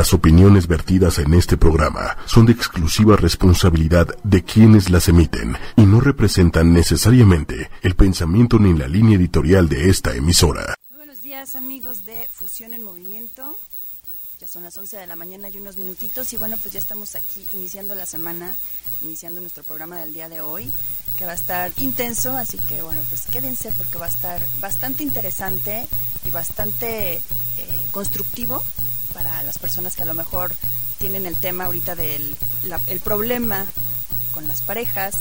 Las opiniones vertidas en este programa son de exclusiva responsabilidad de quienes las emiten y no representan necesariamente el pensamiento ni la línea editorial de esta emisora. Muy buenos días amigos de Fusión en Movimiento. Ya son las 11 de la mañana y unos minutitos y bueno, pues ya estamos aquí iniciando la semana, iniciando nuestro programa del día de hoy, que va a estar intenso, así que bueno, pues quédense porque va a estar bastante interesante y bastante eh, constructivo para las personas que a lo mejor tienen el tema ahorita del el problema con las parejas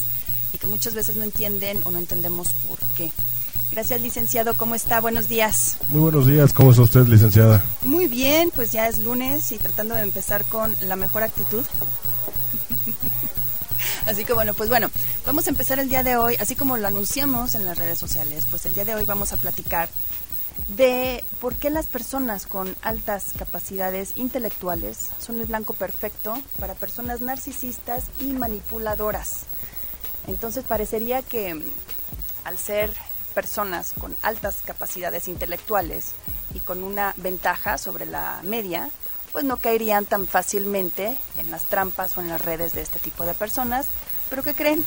y que muchas veces no entienden o no entendemos por qué. Gracias, licenciado. ¿Cómo está? Buenos días. Muy buenos días. ¿Cómo está usted, licenciada? Muy bien, pues ya es lunes y tratando de empezar con la mejor actitud. Así que bueno, pues bueno, vamos a empezar el día de hoy, así como lo anunciamos en las redes sociales, pues el día de hoy vamos a platicar de por qué las personas con altas capacidades intelectuales son el blanco perfecto para personas narcisistas y manipuladoras. Entonces parecería que mm, al ser personas con altas capacidades intelectuales y con una ventaja sobre la media, pues no caerían tan fácilmente en las trampas o en las redes de este tipo de personas. Pero ¿qué creen?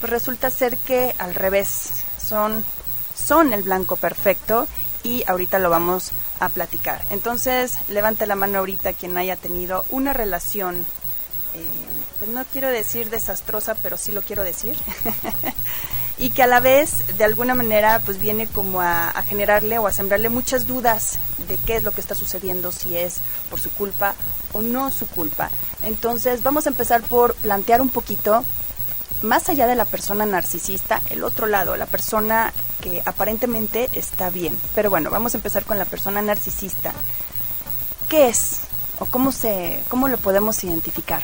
Pues resulta ser que al revés, son, son el blanco perfecto y ahorita lo vamos a platicar. Entonces, levante la mano ahorita quien haya tenido una relación, eh, pues no quiero decir desastrosa, pero sí lo quiero decir, y que a la vez, de alguna manera, pues viene como a, a generarle o a sembrarle muchas dudas de qué es lo que está sucediendo, si es por su culpa o no su culpa. Entonces, vamos a empezar por plantear un poquito más allá de la persona narcisista, el otro lado, la persona que aparentemente está bien. Pero bueno, vamos a empezar con la persona narcisista. ¿Qué es? ¿O cómo, se, cómo lo podemos identificar?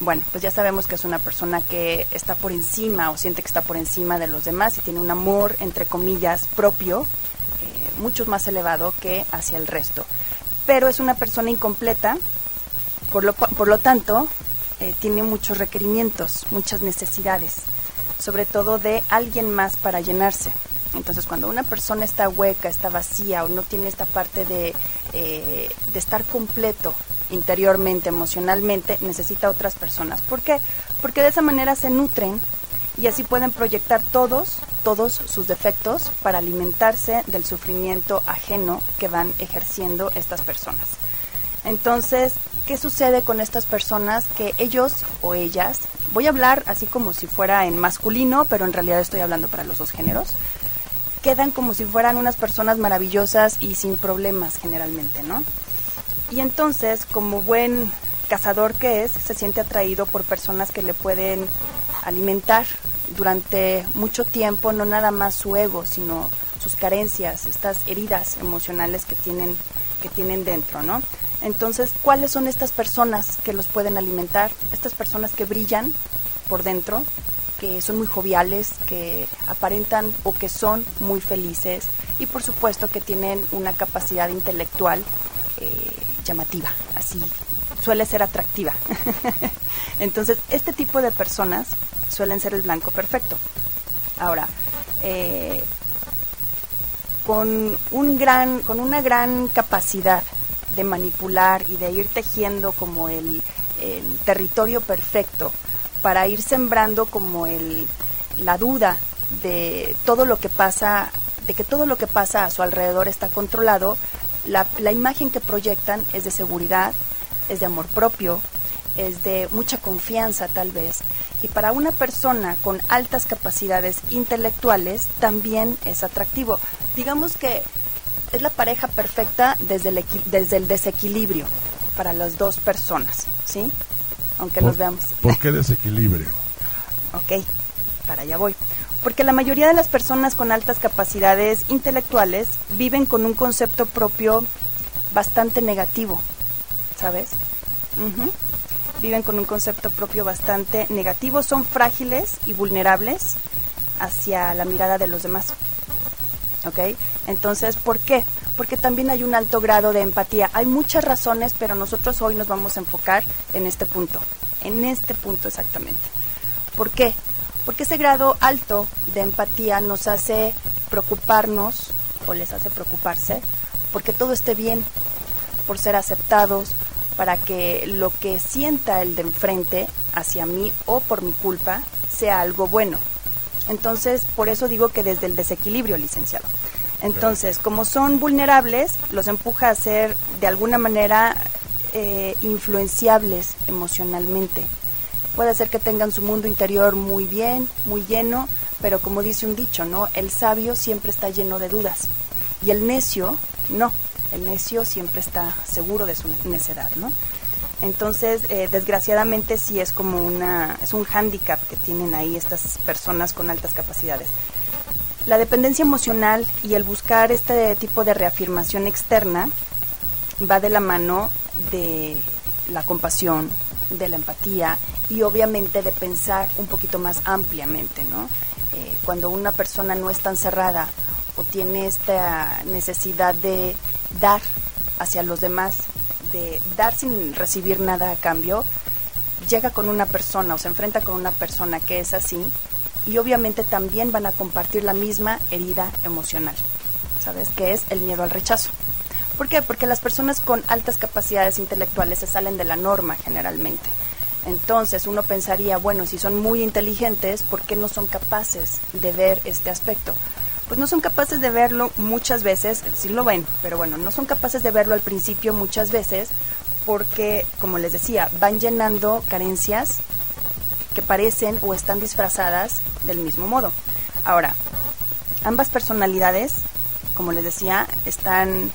Bueno, pues ya sabemos que es una persona que está por encima o siente que está por encima de los demás y tiene un amor, entre comillas, propio, eh, mucho más elevado que hacia el resto. Pero es una persona incompleta, por lo, por lo tanto, eh, tiene muchos requerimientos, muchas necesidades, sobre todo de alguien más para llenarse. Entonces, cuando una persona está hueca, está vacía o no tiene esta parte de, eh, de estar completo interiormente, emocionalmente, necesita otras personas. ¿Por qué? Porque de esa manera se nutren y así pueden proyectar todos, todos sus defectos para alimentarse del sufrimiento ajeno que van ejerciendo estas personas. Entonces, ¿qué sucede con estas personas que ellos o ellas, voy a hablar así como si fuera en masculino, pero en realidad estoy hablando para los dos géneros, quedan como si fueran unas personas maravillosas y sin problemas generalmente, ¿no? Y entonces, como buen cazador que es, se siente atraído por personas que le pueden alimentar durante mucho tiempo, no nada más su ego, sino sus carencias, estas heridas emocionales que tienen, que tienen dentro, ¿no? Entonces, ¿cuáles son estas personas que los pueden alimentar? Estas personas que brillan por dentro, que son muy joviales, que aparentan o que son muy felices y por supuesto que tienen una capacidad intelectual eh, llamativa, así suele ser atractiva. Entonces, este tipo de personas suelen ser el blanco perfecto. Ahora, eh, con, un gran, con una gran capacidad de manipular y de ir tejiendo como el, territorio perfecto para ir sembrando como el, la duda de todo lo que pasa, de que todo lo que pasa a su alrededor está controlado, la, la imagen que proyectan es de seguridad, es de amor propio, es de mucha confianza tal vez. Y para una persona con altas capacidades intelectuales también es atractivo. Digamos que es la pareja perfecta desde el, desde el desequilibrio para las dos personas, ¿sí? Aunque nos veamos. ¿Por qué desequilibrio? ok, para allá voy. Porque la mayoría de las personas con altas capacidades intelectuales viven con un concepto propio bastante negativo, ¿sabes? Viven con un concepto propio bastante negativo, son frágiles y vulnerables hacia la mirada de los demás. ¿Ok? Entonces, ¿por qué? Porque también hay un alto grado de empatía. Hay muchas razones, pero nosotros hoy nos vamos a enfocar en este punto, en este punto exactamente. ¿Por qué? Porque ese grado alto de empatía nos hace preocuparnos, o les hace preocuparse, porque todo esté bien, por ser aceptados, para que lo que sienta el de enfrente hacia mí o por mi culpa sea algo bueno. Entonces, por eso digo que desde el desequilibrio, licenciado. Entonces, como son vulnerables, los empuja a ser de alguna manera eh, influenciables emocionalmente. Puede ser que tengan su mundo interior muy bien, muy lleno, pero como dice un dicho, ¿no? El sabio siempre está lleno de dudas y el necio no. El necio siempre está seguro de su necedad, ¿no? Entonces, eh, desgraciadamente sí es como una, es un hándicap que tienen ahí estas personas con altas capacidades. La dependencia emocional y el buscar este tipo de reafirmación externa va de la mano de la compasión, de la empatía y obviamente de pensar un poquito más ampliamente, ¿no? Eh, cuando una persona no es tan cerrada o tiene esta necesidad de dar hacia los demás, de dar sin recibir nada a cambio, llega con una persona o se enfrenta con una persona que es así y obviamente también van a compartir la misma herida emocional, ¿sabes? Que es el miedo al rechazo. ¿Por qué? Porque las personas con altas capacidades intelectuales se salen de la norma generalmente. Entonces uno pensaría, bueno, si son muy inteligentes, ¿por qué no son capaces de ver este aspecto? Pues no son capaces de verlo muchas veces, sí lo ven, pero bueno, no son capaces de verlo al principio muchas veces porque, como les decía, van llenando carencias que parecen o están disfrazadas del mismo modo. Ahora, ambas personalidades, como les decía, están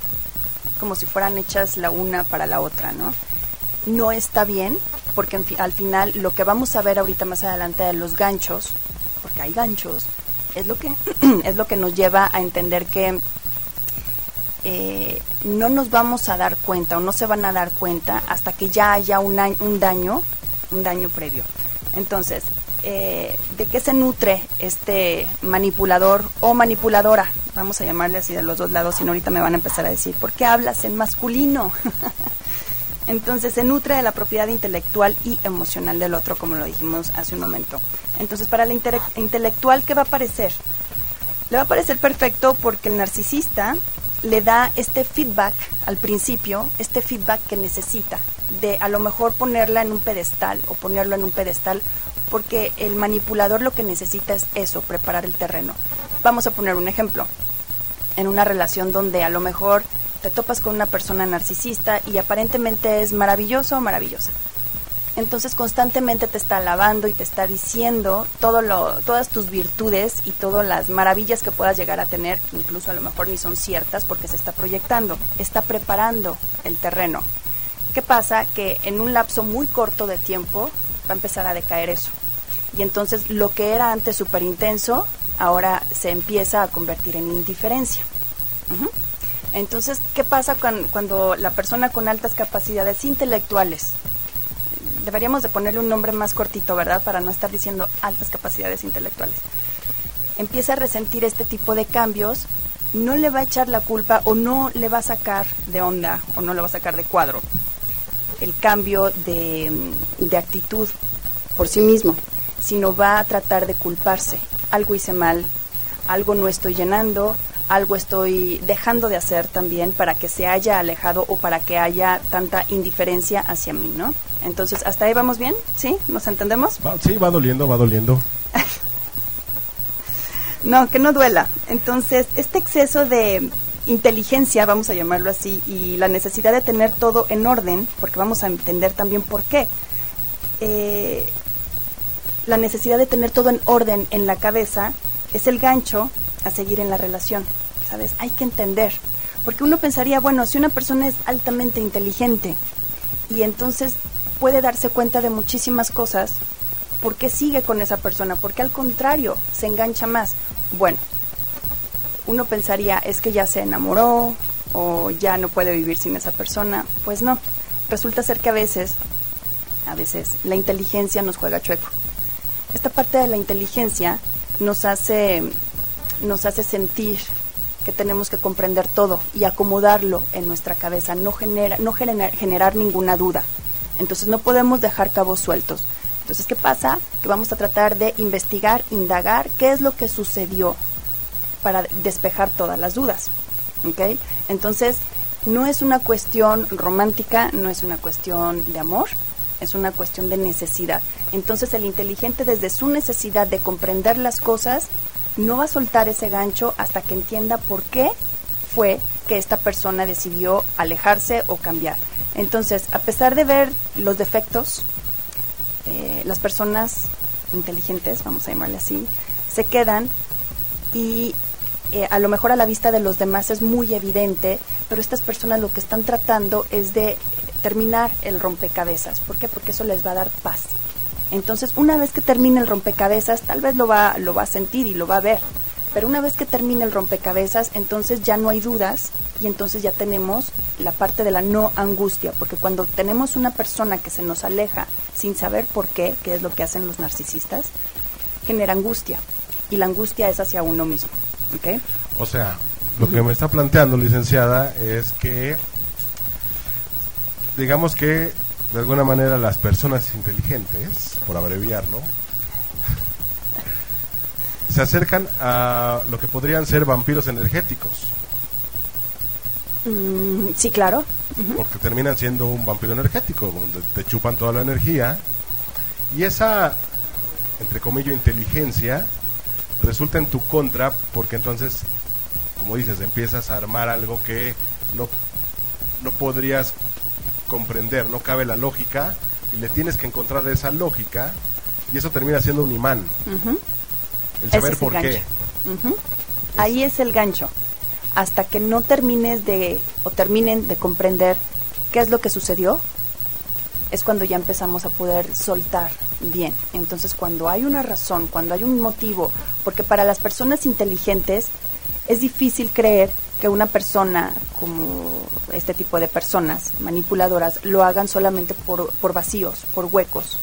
como si fueran hechas la una para la otra, ¿no? No está bien porque al final lo que vamos a ver ahorita más adelante de los ganchos, porque hay ganchos, es lo que es lo que nos lleva a entender que eh, no nos vamos a dar cuenta o no se van a dar cuenta hasta que ya haya un, un daño, un daño previo. Entonces, eh, ¿de qué se nutre este manipulador o manipuladora? Vamos a llamarle así de los dos lados, y ahorita me van a empezar a decir, ¿por qué hablas en masculino? Entonces se nutre de la propiedad intelectual y emocional del otro, como lo dijimos hace un momento. Entonces para el intelectual, ¿qué va a parecer? Le va a parecer perfecto porque el narcisista le da este feedback al principio, este feedback que necesita, de a lo mejor ponerla en un pedestal o ponerlo en un pedestal, porque el manipulador lo que necesita es eso, preparar el terreno. Vamos a poner un ejemplo. En una relación donde a lo mejor te topas con una persona narcisista y aparentemente es maravilloso o maravillosa. Entonces constantemente te está alabando y te está diciendo todas tus virtudes y todas las maravillas que puedas llegar a tener, que incluso a lo mejor ni son ciertas porque se está proyectando, está preparando el terreno. ¿Qué pasa? Que en un lapso muy corto de tiempo va a empezar a decaer eso. Y entonces lo que era antes súper intenso, ahora se empieza a convertir en indiferencia. Entonces, ¿qué pasa cuando, la persona con altas capacidades intelectuales, deberíamos de ponerle un nombre más cortito, ¿verdad? Para no estar diciendo altas capacidades intelectuales, empieza a resentir este tipo de cambios, no le va a echar la culpa o no le va a sacar de onda o no le va a sacar de cuadro el cambio de, de actitud por sí mismo, sino va a tratar de culparse. Algo hice mal, algo no estoy llenando, algo estoy dejando de hacer también para que se haya alejado o para que haya tanta indiferencia hacia mí, ¿no? Entonces, ¿hasta ahí vamos bien? ¿Sí? ¿Nos entendemos? sí, va doliendo, va doliendo. no, que no duela. Entonces, este exceso de inteligencia, vamos a llamarlo así, y la necesidad de tener todo en orden, porque vamos a entender también por qué. Eh, la necesidad de tener todo en orden en la cabeza es el gancho a seguir en la relación, ¿sabes? Hay que entender, porque uno pensaría, bueno, si una persona es altamente inteligente y entonces puede darse cuenta de muchísimas cosas, ¿por qué sigue con esa persona? ¿Por qué al contrario se engancha más? Bueno, uno pensaría, es que ya se enamoró o ya no puede vivir sin esa persona. Pues no, resulta ser que a veces, a veces, la inteligencia nos juega chueco. Esta parte de la inteligencia nos hace nos hace sentir que tenemos que comprender todo y acomodarlo en nuestra cabeza, no, genera, no generar ninguna duda. Entonces no podemos dejar cabos sueltos. Entonces, ¿qué pasa? Que vamos a tratar de investigar, indagar qué es lo que sucedió para despejar todas las dudas. ¿Ok? Entonces, No es una cuestión romántica, no es una cuestión de amor, es una cuestión de necesidad. Entonces el inteligente desde su necesidad de comprender las cosas no va a soltar ese gancho hasta que entienda por qué fue que esta persona decidió alejarse o cambiar. Entonces, a pesar de ver los defectos, eh, las personas inteligentes, vamos a llamarle así, se quedan y eh, a lo mejor a la vista de los demás es muy evidente, pero estas personas lo que están tratando es de terminar el rompecabezas. ¿Por qué? Porque eso les va a dar paz. Entonces, una vez que termine el rompecabezas, tal vez lo va, lo va a sentir y lo va a ver. Pero una vez que termine el rompecabezas, entonces ya no hay dudas y entonces ya tenemos la parte de la no angustia, porque cuando tenemos una persona que se nos aleja sin saber por qué, que es lo que hacen los narcisistas, genera angustia y la angustia es hacia uno mismo. O sea, lo que me está planteando, licenciada, es que, digamos que, de alguna manera, las personas inteligentes, por abreviarlo, se acercan a lo que podrían ser vampiros energéticos. Mm, sí, claro. Porque terminan siendo un vampiro energético, donde te chupan toda la energía. Y esa, entre comillas, inteligencia resulta en tu contra porque entonces, como dices, empiezas a armar algo que no, no podrías comprender, no cabe la lógica y le tienes que encontrar esa lógica y eso termina siendo un imán. El saber por qué. Ahí es el gancho. Hasta que no termines de, o terminen de comprender qué es lo que sucedió, es cuando ya empezamos a poder soltar bien. Entonces, cuando hay una razón, cuando hay un motivo, porque para las personas inteligentes es difícil creer que una persona como este tipo de personas manipuladoras lo hagan solamente por, por vacíos, por huecos,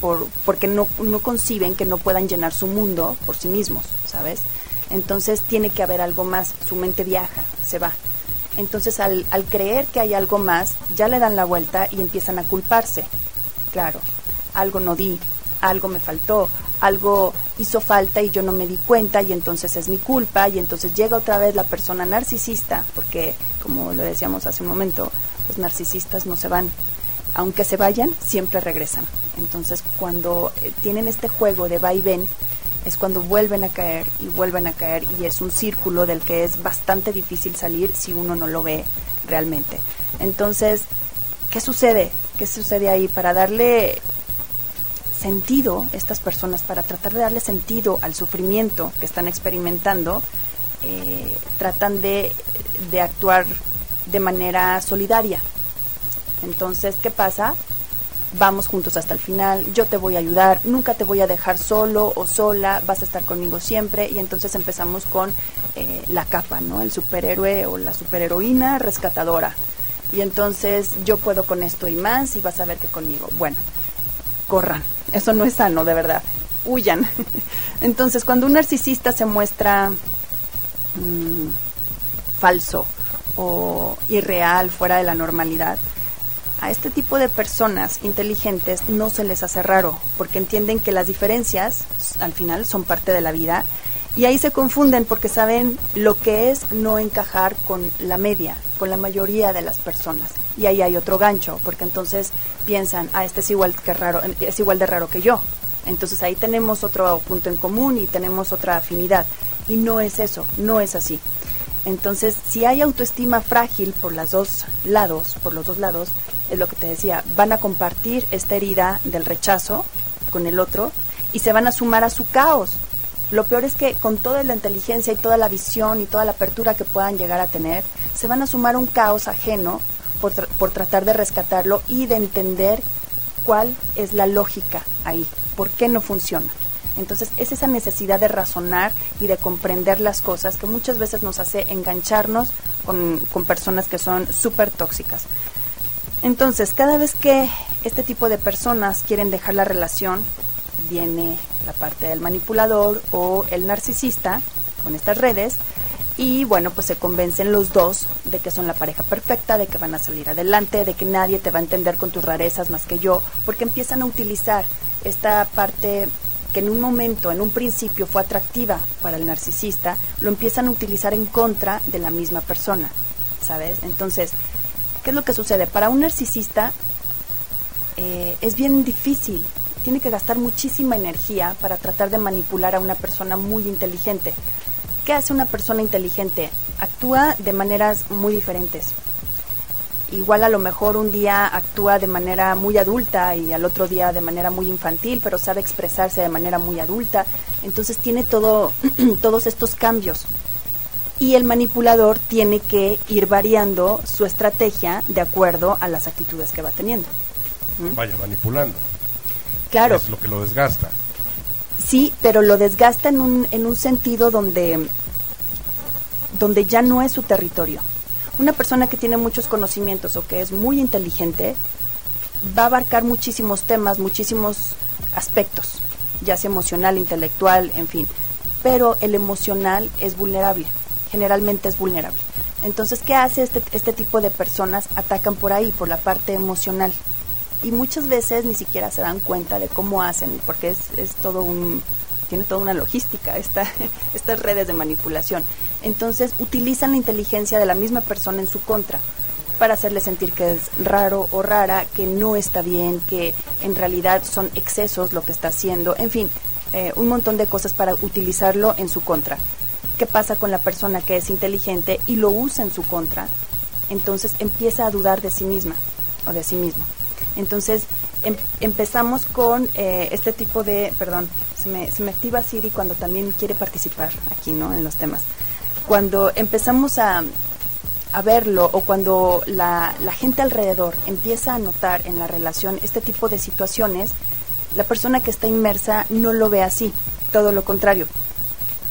por, porque no, no conciben que no puedan llenar su mundo por sí mismos, ¿sabes? Entonces tiene que haber algo más, su mente viaja, se va. Entonces al, al creer que hay algo más, ya le dan la vuelta y empiezan a culparse. Claro, algo no di, algo me faltó, algo hizo falta y yo no me di cuenta y entonces es mi culpa y entonces llega otra vez la persona narcisista, porque como lo decíamos hace un momento, los narcisistas no se van, aunque se vayan, siempre regresan. Entonces cuando eh, tienen este juego de va y ven, es cuando vuelven a caer y vuelven a caer y es un círculo del que es bastante difícil salir si uno no lo ve realmente. Entonces, ¿qué sucede? ¿Qué sucede ahí? Para darle sentido, estas personas, para tratar de darle sentido al sufrimiento que están experimentando, eh, tratan de, de actuar de manera solidaria. Entonces, ¿qué pasa? vamos juntos hasta el final, yo te voy a ayudar, nunca te voy a dejar solo o sola, vas a estar conmigo siempre y entonces empezamos con eh, la capa, ¿no? El superhéroe o la superheroína rescatadora. Y entonces yo puedo con esto y más y vas a ver que conmigo. Bueno, corran, eso no es sano, de verdad, huyan. entonces cuando un narcisista se muestra mmm, falso o irreal, fuera de la normalidad, a este tipo de personas inteligentes no se les hace raro, porque entienden que las diferencias al final son parte de la vida y ahí se confunden porque saben lo que es no encajar con la media, con la mayoría de las personas. Y ahí hay otro gancho, porque entonces piensan, ah, este es igual que raro, es igual de raro que yo. Entonces ahí tenemos otro punto en común y tenemos otra afinidad. Y no es eso, no es así. Entonces, si hay autoestima frágil por los dos lados, por los dos lados, es lo que te decía, van a compartir esta herida del rechazo con el otro y se van a sumar a su caos. Lo peor es que con toda la inteligencia y toda la visión y toda la apertura que puedan llegar a tener, se van a sumar un caos ajeno por, por tratar de rescatarlo y de entender cuál es la lógica ahí, por qué no funciona. Entonces es esa necesidad de razonar y de comprender las cosas que muchas veces nos hace engancharnos con, con personas que son súper tóxicas. Entonces, cada vez que este tipo de personas quieren dejar la relación, viene la parte del manipulador o el narcisista con estas redes y bueno, pues se convencen los dos de que son la pareja perfecta, de que van a salir adelante, de que nadie te va a entender con tus rarezas más que yo, porque empiezan a utilizar esta parte que en un momento, en un principio fue atractiva para el narcisista, lo empiezan a utilizar en contra de la misma persona. ¿sabes? Entonces, ¿qué es lo que sucede? Para un narcisista eh, es bien difícil, tiene que gastar muchísima energía para tratar de manipular a una persona muy inteligente. ¿Qué hace una persona inteligente? Actúa de maneras muy diferentes. Igual a lo mejor un día actúa de manera muy adulta y al otro día de manera muy infantil, pero sabe expresarse de manera muy adulta. Entonces tiene todo, todos estos cambios. Y el manipulador tiene que ir variando su estrategia de acuerdo a las actitudes que va teniendo. ¿Mm? Vaya, manipulando. Claro. Es lo que lo desgasta. Sí, pero lo desgasta en un, en un sentido donde, donde ya no es su territorio. Una persona que tiene muchos conocimientos o que es muy inteligente va a abarcar muchísimos temas, muchísimos aspectos, ya sea emocional, intelectual, en fin. Pero el emocional es vulnerable, generalmente es vulnerable. Entonces, ¿qué hace este, este tipo de personas? Atacan por ahí, por la parte emocional y muchas veces ni siquiera se dan cuenta de cómo hacen, porque es, es todo un, tiene toda una logística esta, estas redes de manipulación. Entonces utilizan la inteligencia de la misma persona en su contra para hacerle sentir que es raro o rara, que no está bien, que en realidad son excesos lo que está haciendo, en fin, eh, un montón de cosas para utilizarlo en su contra. ¿Qué pasa con la persona que es inteligente y lo usa en su contra? Entonces empieza a dudar de sí misma o de sí mismo. Entonces em, empezamos con eh, este tipo de, perdón, se me, se me activa Siri cuando también quiere participar aquí, ¿no? En los temas. Cuando empezamos a, a verlo o cuando la, gente alrededor empieza a notar en la relación este tipo de situaciones, la persona que está inmersa no lo ve así, todo lo contrario.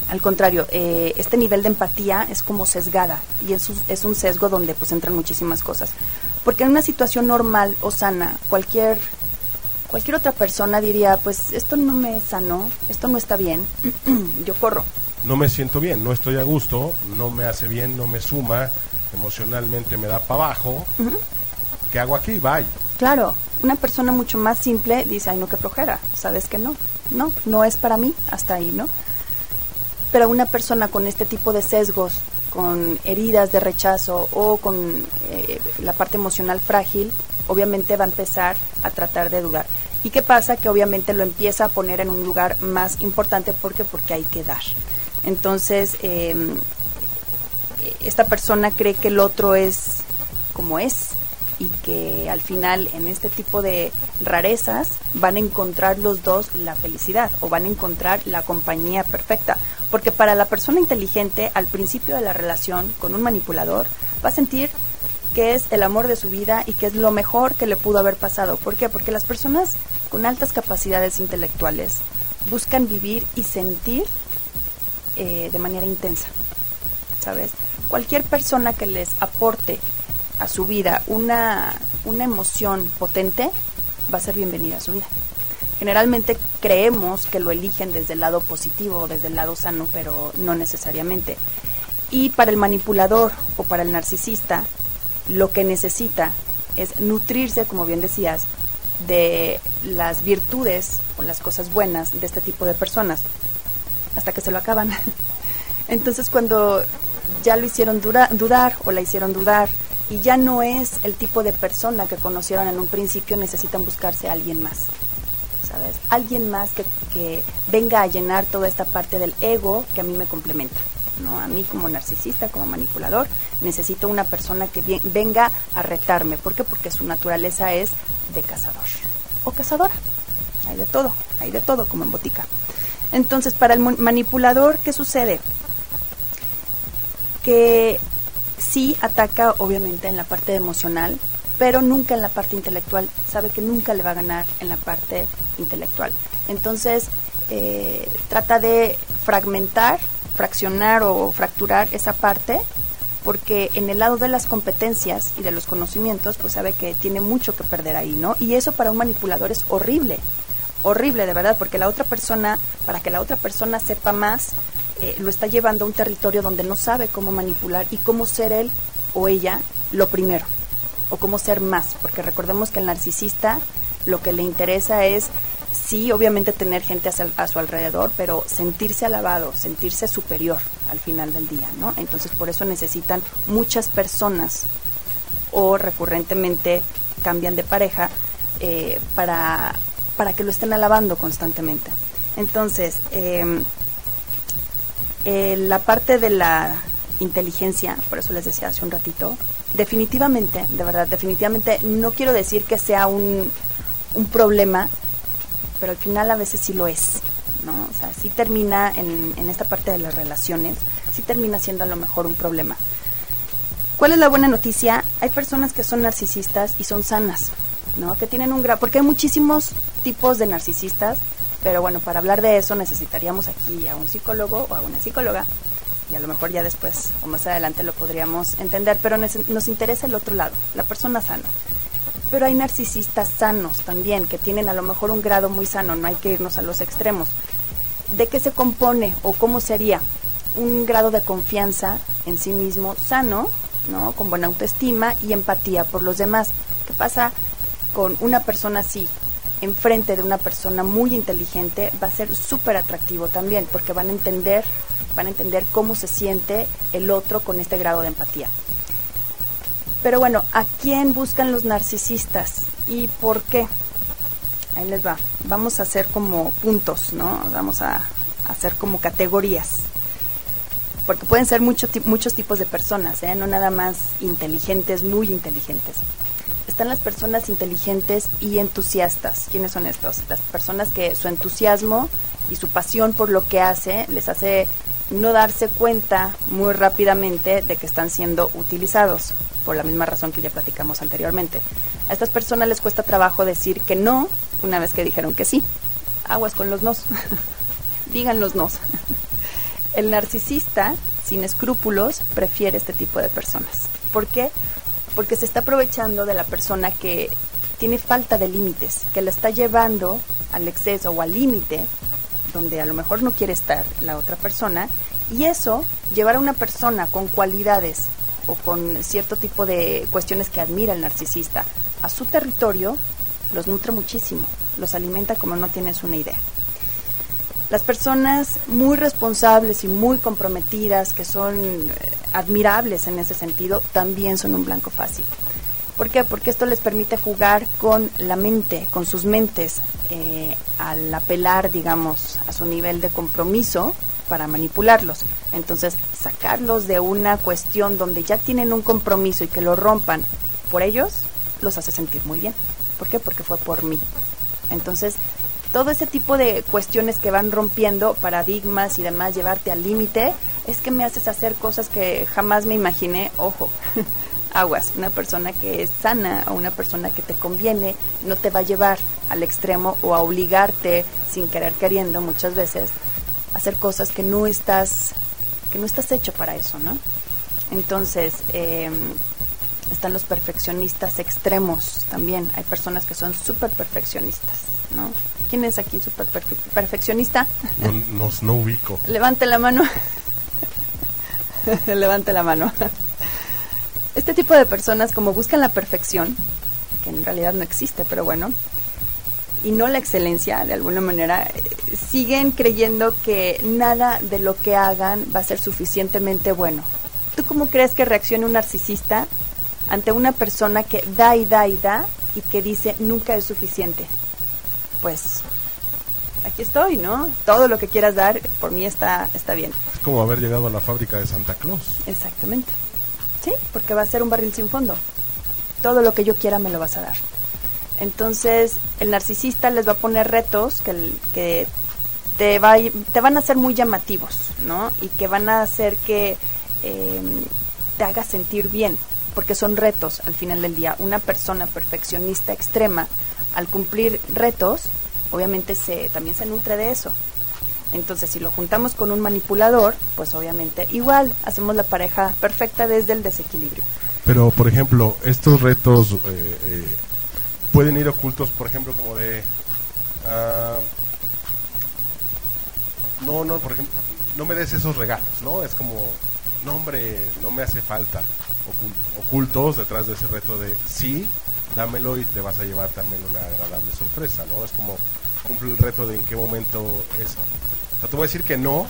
Al contrario, eh, este nivel de empatía es como sesgada y es, es un sesgo donde pues entran muchísimas cosas. Porque en una situación normal o sana, cualquier, cualquier otra persona diría, pues esto no me sanó, esto no está bien, yo corro. No me siento bien, no estoy a gusto, no me hace bien, no me suma, emocionalmente me da para abajo. ¿Qué hago aquí? Bye. Claro, una persona mucho más simple dice, ay no, que flojera, sabes que no, no, no es para mí, hasta ahí, ¿no? Pero una persona con este tipo de sesgos, con heridas de rechazo o con eh, la parte emocional frágil, obviamente va a empezar a tratar de dudar. ¿Y qué pasa? Que obviamente lo empieza a poner en un lugar más importante porque porque hay que dar. Entonces, em, esta persona cree que el otro es como es y que al final en este tipo de rarezas van a encontrar los dos la felicidad o van a encontrar la compañía perfecta porque para la persona inteligente, al principio de la relación con un manipulador, va a sentir que es el amor de su vida y que es lo mejor que le pudo haber pasado. ¿Por qué? Porque las personas con altas capacidades intelectuales buscan vivir y sentir eh, de manera intensa. ¿Sabes? Cualquier persona que les aporte a su vida una, una emoción potente va a ser bienvenida a su vida. Generalmente creemos que lo eligen desde el lado positivo, desde el lado sano, pero no necesariamente. Y para el manipulador o para el narcisista, lo que necesita es nutrirse, como bien decías, de las virtudes o las cosas buenas de este tipo de personas, hasta que se lo acaban. Entonces cuando ya lo hicieron dudar o la hicieron dudar y ya no es el tipo de persona que conocieron en un principio, necesitan buscarse a alguien más. Alguien más que, venga a llenar toda esta parte del ego que a mí me complementa. ¿no? A mí como narcisista, como manipulador, necesito una persona que venga a retarme. ¿Por qué? Porque su naturaleza es de cazador o cazadora. Hay de todo, hay de todo como en botica. Entonces, para el manipulador, ¿qué sucede? Que sí ataca obviamente en la parte emocional, pero nunca en la parte intelectual. Sabe que nunca le va a ganar en la parte intelectual. Entonces, eh, trata de fragmentar, fraccionar o fracturar esa parte porque en el lado de las competencias y de los conocimientos, pues sabe que tiene mucho que perder ahí, ¿no? Y eso para un manipulador es horrible, horrible de verdad, porque la otra persona, para que la otra persona sepa más, eh, lo está llevando a un territorio donde no sabe cómo manipular y cómo ser él o ella lo primero o cómo ser más, porque recordemos que el narcisista lo que le interesa es sí, obviamente tener gente a su, alrededor, pero sentirse alabado, sentirse superior al final del día, ¿no? Entonces por eso necesitan muchas personas o recurrentemente cambian de pareja eh, para, para que lo estén alabando constantemente. Entonces, em, eh, la parte de la inteligencia, por eso les decía hace un ratito, definitivamente, de verdad, definitivamente no quiero decir que sea un, un problema, pero al final a veces sí lo es, ¿no? O sea, sí termina en, en esta parte de las relaciones, sí termina siendo a lo mejor un problema. ¿Cuál es la buena noticia? Hay personas que son narcisistas y son sanas, ¿no? Que tienen un grado, porque hay muchísimos tipos de narcisistas, pero bueno, para hablar de eso necesitaríamos aquí a un psicólogo o a una psicóloga y a lo mejor ya después o más adelante lo podríamos entender, pero nos, interesa el otro lado, la persona sana. Pero hay narcisistas sanos también, que tienen a lo mejor un grado muy sano, no hay que irnos a los extremos. ¿De qué se compone o cómo sería? Un grado de confianza en sí mismo sano, ¿no? Con buena autoestima y empatía por los demás. ¿Qué pasa con una persona así? Enfrente de una persona muy inteligente va a ser súper atractivo también porque van a entender van a entender cómo se siente el otro con este grado de empatía. Pero bueno, ¿a quién buscan los narcisistas y por qué? Ahí les va. Vamos a hacer como puntos, ¿no? Vamos a hacer como categorías. Porque pueden ser muchos tipos de personas, ¿eh? no nada más inteligentes, muy inteligentes. Están las personas inteligentes y entusiastas. ¿Quiénes son estos? Las personas que su entusiasmo y su pasión por lo que hace les hace no darse cuenta muy rápidamente de que están siendo utilizados, por la misma razón que ya platicamos anteriormente. A estas personas les cuesta trabajo decir que no una vez que dijeron que sí. Aguas con los nos. Digan los nos. El narcisista, sin escrúpulos, prefiere este tipo de personas. ¿Por qué? Porque se está aprovechando de la persona que tiene falta de límites, que la está llevando al exceso o al límite donde a lo mejor no quiere estar la otra persona y eso, llevar a una persona con cualidades o con cierto tipo de cuestiones que admira el narcisista a su territorio, los nutre muchísimo, los alimenta como no tienes una idea. Las personas muy responsables y muy comprometidas, que son eh, admirables en ese sentido, también son un blanco fácil. ¿Por qué? Porque esto les permite jugar con la mente, con sus mentes, eh, al apelar, digamos, a su nivel de compromiso para manipularlos. Entonces, sacarlos de una cuestión donde ya tienen un compromiso y que lo rompan por ellos, los hace sentir muy bien. ¿Por qué? Porque fue por mí. Entonces, todo ese tipo de cuestiones que van rompiendo paradigmas y demás, llevarte al límite, es que me haces hacer cosas que jamás me imaginé. Ojo, aguas, una persona que es sana o una persona que te conviene no te va a llevar al extremo o a obligarte sin querer queriendo muchas veces a hacer cosas que no estás que no estás hecho para eso, ¿no? Entonces em, están los perfeccionistas extremos también. Hay personas que son súper perfeccionistas, ¿no? ¿Quién es aquí súper perfeccionista? No, no ubico. Levante la mano. Levante la mano este tipo de personas como buscan la perfección, que en realidad no existe, pero bueno, y no la excelencia de alguna manera, siguen creyendo que nada de lo que hagan va a ser suficientemente bueno. ¿Tú cómo crees que reacciona un narcisista ante una persona que da y da y da y que dice nunca es suficiente? Pues aquí estoy, ¿no? Todo lo que quieras dar por mí está está bien. Es como haber llegado a la fábrica de Santa Claus. Exactamente. Sí, porque va a ser un barril sin fondo. Todo lo que yo quiera me lo vas a dar. Entonces, el narcisista les va a poner retos que, que te, va, te van a ser muy llamativos, ¿no? Y que van a hacer que em, te hagas sentir bien, porque son retos al final del día. Una persona perfeccionista extrema, al cumplir retos, obviamente se, también se nutre de eso. Entonces, si lo juntamos con un manipulador, pues obviamente igual hacemos la pareja perfecta desde el desequilibrio. Pero, por ejemplo, estos retos eh, eh, pueden ir ocultos, por ejemplo, como de... Ah, no, no, por ejemplo, no me des esos regalos, ¿no? Es como, no, hombre, no me hace falta. Ocultos detrás de ese reto de sí, dámelo y te vas a llevar también una agradable sorpresa, ¿no? Es como cumple el reto de en qué momento es. O sea, te voy a decir que no,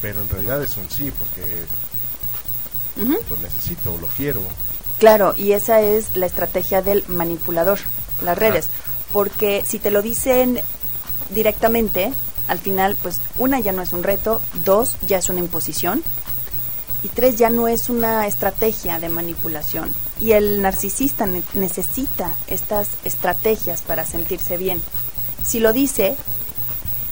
pero en realidad es un sí, porque lo necesito, lo quiero. Claro, y esa es la estrategia del manipulador, las redes, porque si te lo dicen directamente, al final, pues una ya no es un reto, dos ya es una imposición y tres ya no es una estrategia de manipulación. Y el narcisista necesita estas estrategias para sentirse bien. Si lo dice,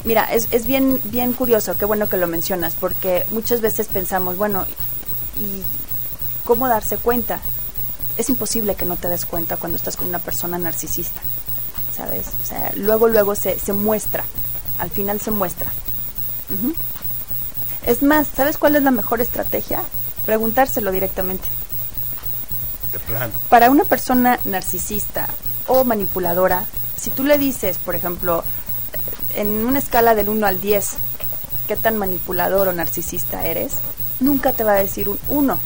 mira, es, es bien, bien curioso, qué bueno que lo mencionas, porque muchas veces pensamos, bueno, ¿y cómo darse cuenta? Es imposible que no te des cuenta cuando estás con una persona narcisista, ¿sabes? O sea, luego, luego se, se muestra al final se muestra. Es más, ¿sabes cuál es la mejor estrategia? Preguntárselo directamente. De plano. Para una persona narcisista o manipuladora, si tú le dices, por ejemplo, en una escala del 1 al 10, qué tan manipulador o narcisista eres, nunca te va a decir un 1.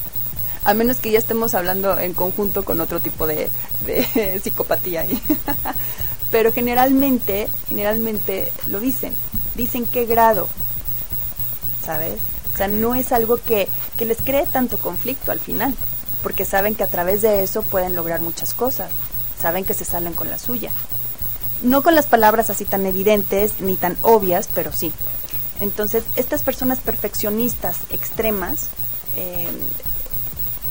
a menos que ya estemos hablando en conjunto con otro tipo de, de psicopatía. pero generalmente, generalmente lo dicen, dicen qué grado, ¿sabes? O sea, no es algo que, que les cree tanto conflicto al final, porque saben que a través de eso pueden lograr muchas cosas, saben que se salen con la suya. No con las palabras así tan evidentes ni tan obvias, pero sí. Entonces, estas personas perfeccionistas extremas eh,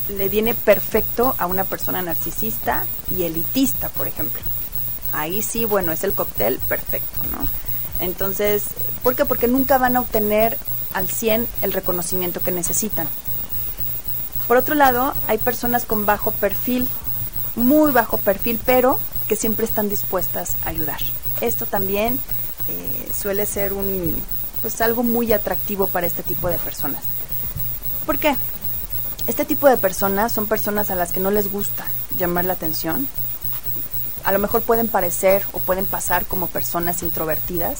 le viene perfecto a una persona narcisista y elitista, por ejemplo ahí sí, bueno, es el cóctel perfecto, ¿no? Entonces, ¿por qué? Porque nunca van a obtener al 100 el reconocimiento que necesitan. Por otro lado, hay personas con bajo perfil, muy bajo perfil, pero que siempre están dispuestas a ayudar. Esto también eh, suele ser un, pues algo muy atractivo para este tipo de personas. ¿Por qué? Este tipo de personas son personas a las que no les gusta llamar la atención, a lo mejor pueden parecer o pueden pasar como personas introvertidas,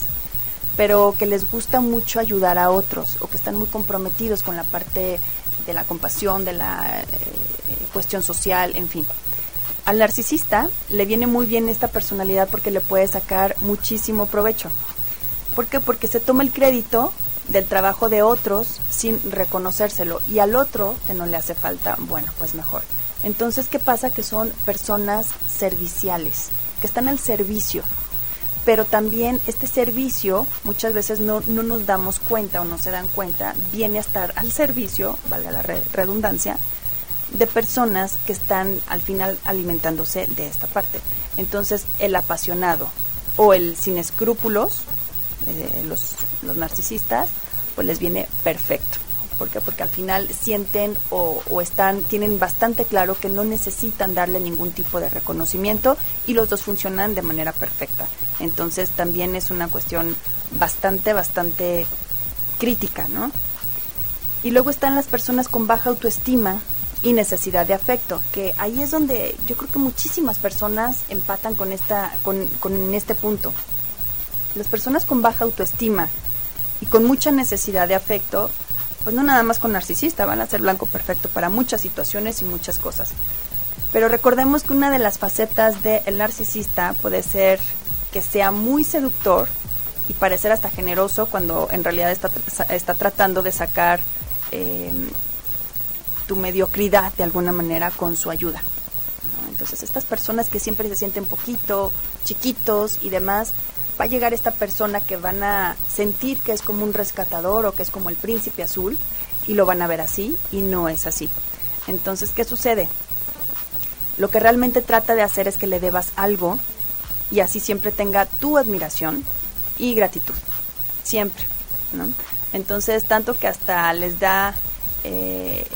pero que les gusta mucho ayudar a otros o que están muy comprometidos con la parte de la compasión, de la eh, cuestión social, en fin. Al narcisista le viene muy bien esta personalidad porque le puede sacar muchísimo provecho. ¿Por qué? Porque se toma el crédito del trabajo de otros sin reconocérselo y al otro que no le hace falta, bueno, pues mejor. Entonces, ¿qué pasa? Que son personas serviciales, que están al servicio. Pero también este servicio, muchas veces no, no nos damos cuenta o no se dan cuenta, viene a estar al servicio, valga la redundancia, de personas que están al final alimentándose de esta parte. Entonces, el apasionado o el sin escrúpulos, eh, los, los narcisistas, pues les viene perfecto. ¿Por qué? Porque al final sienten o, están, tienen bastante claro que no necesitan darle ningún tipo de reconocimiento y los dos funcionan de manera perfecta. Entonces también es una cuestión bastante, bastante crítica, ¿no? Y luego están las personas con baja autoestima y necesidad de afecto, que ahí es donde yo creo que muchísimas personas empatan con, esta, con, con este punto. Las personas con baja autoestima y con mucha necesidad de afecto pues no nada más con narcisista, van a ser blanco perfecto para muchas situaciones y muchas cosas. Pero recordemos que una de las facetas del narcisista puede ser que sea muy seductor y parecer hasta generoso cuando en realidad está, está tratando de sacar em, tu mediocridad de alguna manera con su ayuda. Entonces estas personas que siempre se sienten poquito, chiquitos y demás, va a llegar esta persona que van a sentir que es como un rescatador o que es como el príncipe azul y lo van a ver así y no es así. Entonces, ¿qué sucede? Lo que realmente trata de hacer es que le debas algo y así siempre tenga tu admiración y gratitud. Siempre. ¿no? Entonces, tanto que hasta les da, eh,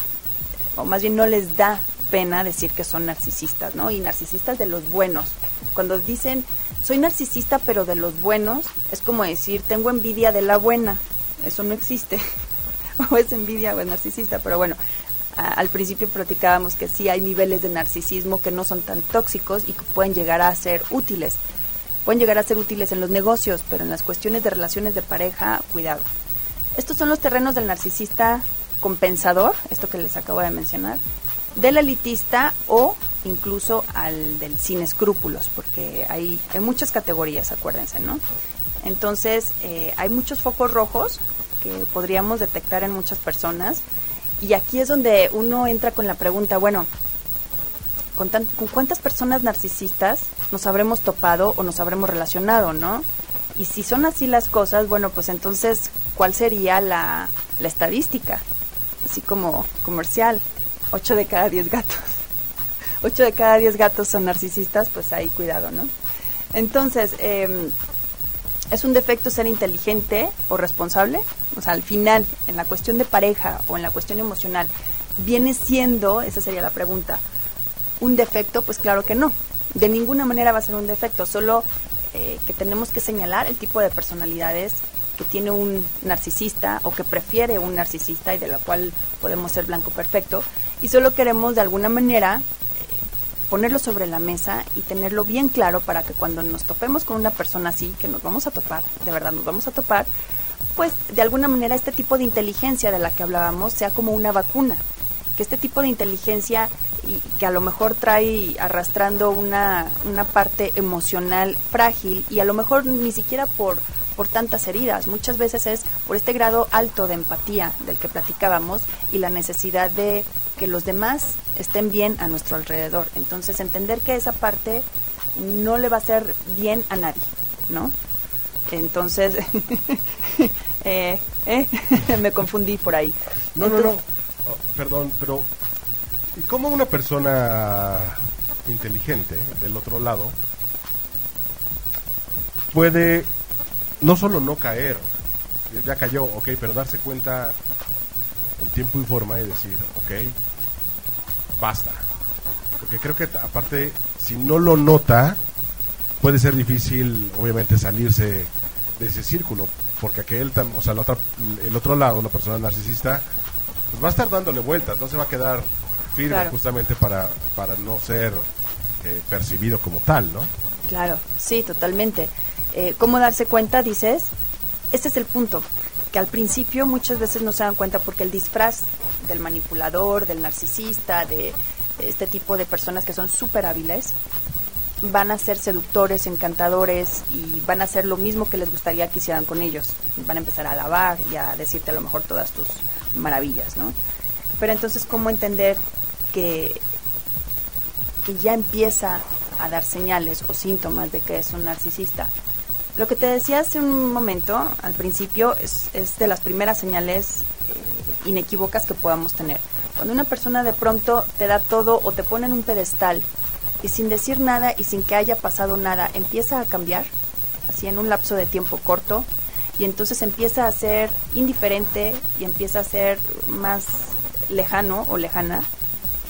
o más bien no les da pena decir que son narcisistas, ¿no? Y narcisistas de los buenos. Cuando dicen soy narcisista pero de los buenos, es como decir, tengo envidia de la buena. Eso no existe. o es envidia o es narcisista, pero bueno, al principio platicábamos que sí hay niveles de narcisismo que no son tan tóxicos y que pueden llegar a ser útiles. Pueden llegar a ser útiles en los negocios, pero en las cuestiones de relaciones de pareja, cuidado. Estos son los terrenos del narcisista compensador, esto que les acabo de mencionar, del elitista o incluso al del sin escrúpulos, porque hay, hay muchas categorías, acuérdense, ¿no? Entonces, eh, hay muchos focos rojos que podríamos detectar en muchas personas. Y aquí es donde uno entra con la pregunta, bueno, ¿con, ¿con cuántas personas narcisistas nos habremos topado o nos habremos relacionado, no? Y si son así las cosas, bueno, pues entonces, ¿cuál sería la, la estadística? Así como comercial, 8 de cada 10 gatos. 8 de cada 10 gatos son narcisistas, pues ahí cuidado, ¿no? Entonces, eh, ¿es un defecto ser inteligente o responsable? O sea, al final, en la cuestión de pareja o en la cuestión emocional, ¿viene siendo, esa sería la pregunta, un defecto? Pues claro que no. De ninguna manera va a ser un defecto, solo eh, que tenemos que señalar el tipo de personalidades que tiene un narcisista o que prefiere un narcisista y de la cual podemos ser blanco perfecto y solo queremos de alguna manera ponerlo sobre la mesa y tenerlo bien claro para que cuando nos topemos con una persona así, que nos vamos a topar, de verdad nos vamos a topar, pues de alguna manera este tipo de inteligencia de la que hablábamos sea como una vacuna, que este tipo de inteligencia y que a lo mejor trae arrastrando una, una parte emocional frágil y a lo mejor ni siquiera por por tantas heridas. Muchas veces es por este grado alto de empatía del que platicábamos y la necesidad de que los demás estén bien a nuestro alrededor. Entonces, entender que esa parte no le va a hacer bien a nadie, ¿no? Entonces, eh, eh, me confundí por ahí. No, no, no, oh, perdón, pero ¿y cómo una persona inteligente del otro lado puede no solo no caer, ya cayó, ok, pero darse cuenta en tiempo y forma y decir, ok, basta. Porque creo que aparte, si no lo nota, puede ser difícil, obviamente, salirse de ese círculo. Porque aquel, o sea, el otro lado, una persona narcisista, pues va a estar dándole vueltas, no se va a quedar firme justamente para, para no ser eh, percibido como tal, ¿no? Claro, sí, totalmente. Eh, ¿Cómo darse cuenta? Dices, este es el punto, que al principio muchas veces no se dan cuenta porque el disfraz del manipulador, del narcisista, de este tipo de personas que son súper hábiles, van a ser seductores, encantadores y van a hacer lo mismo que les gustaría que hicieran con ellos. Van a empezar a alabar y a decirte a lo mejor todas tus maravillas, ¿no? Pero entonces, ¿cómo entender que, que ya empieza a dar señales o síntomas de que es un narcisista? Lo que te decía hace un momento, al principio, es, de las primeras señales eh, inequívocas que podamos tener. Cuando una persona de pronto te da todo o te pone en un pedestal y sin decir nada y sin que haya pasado nada, empieza a cambiar, así en un lapso de tiempo corto, y entonces empieza a ser indiferente y empieza a ser más lejano o lejana,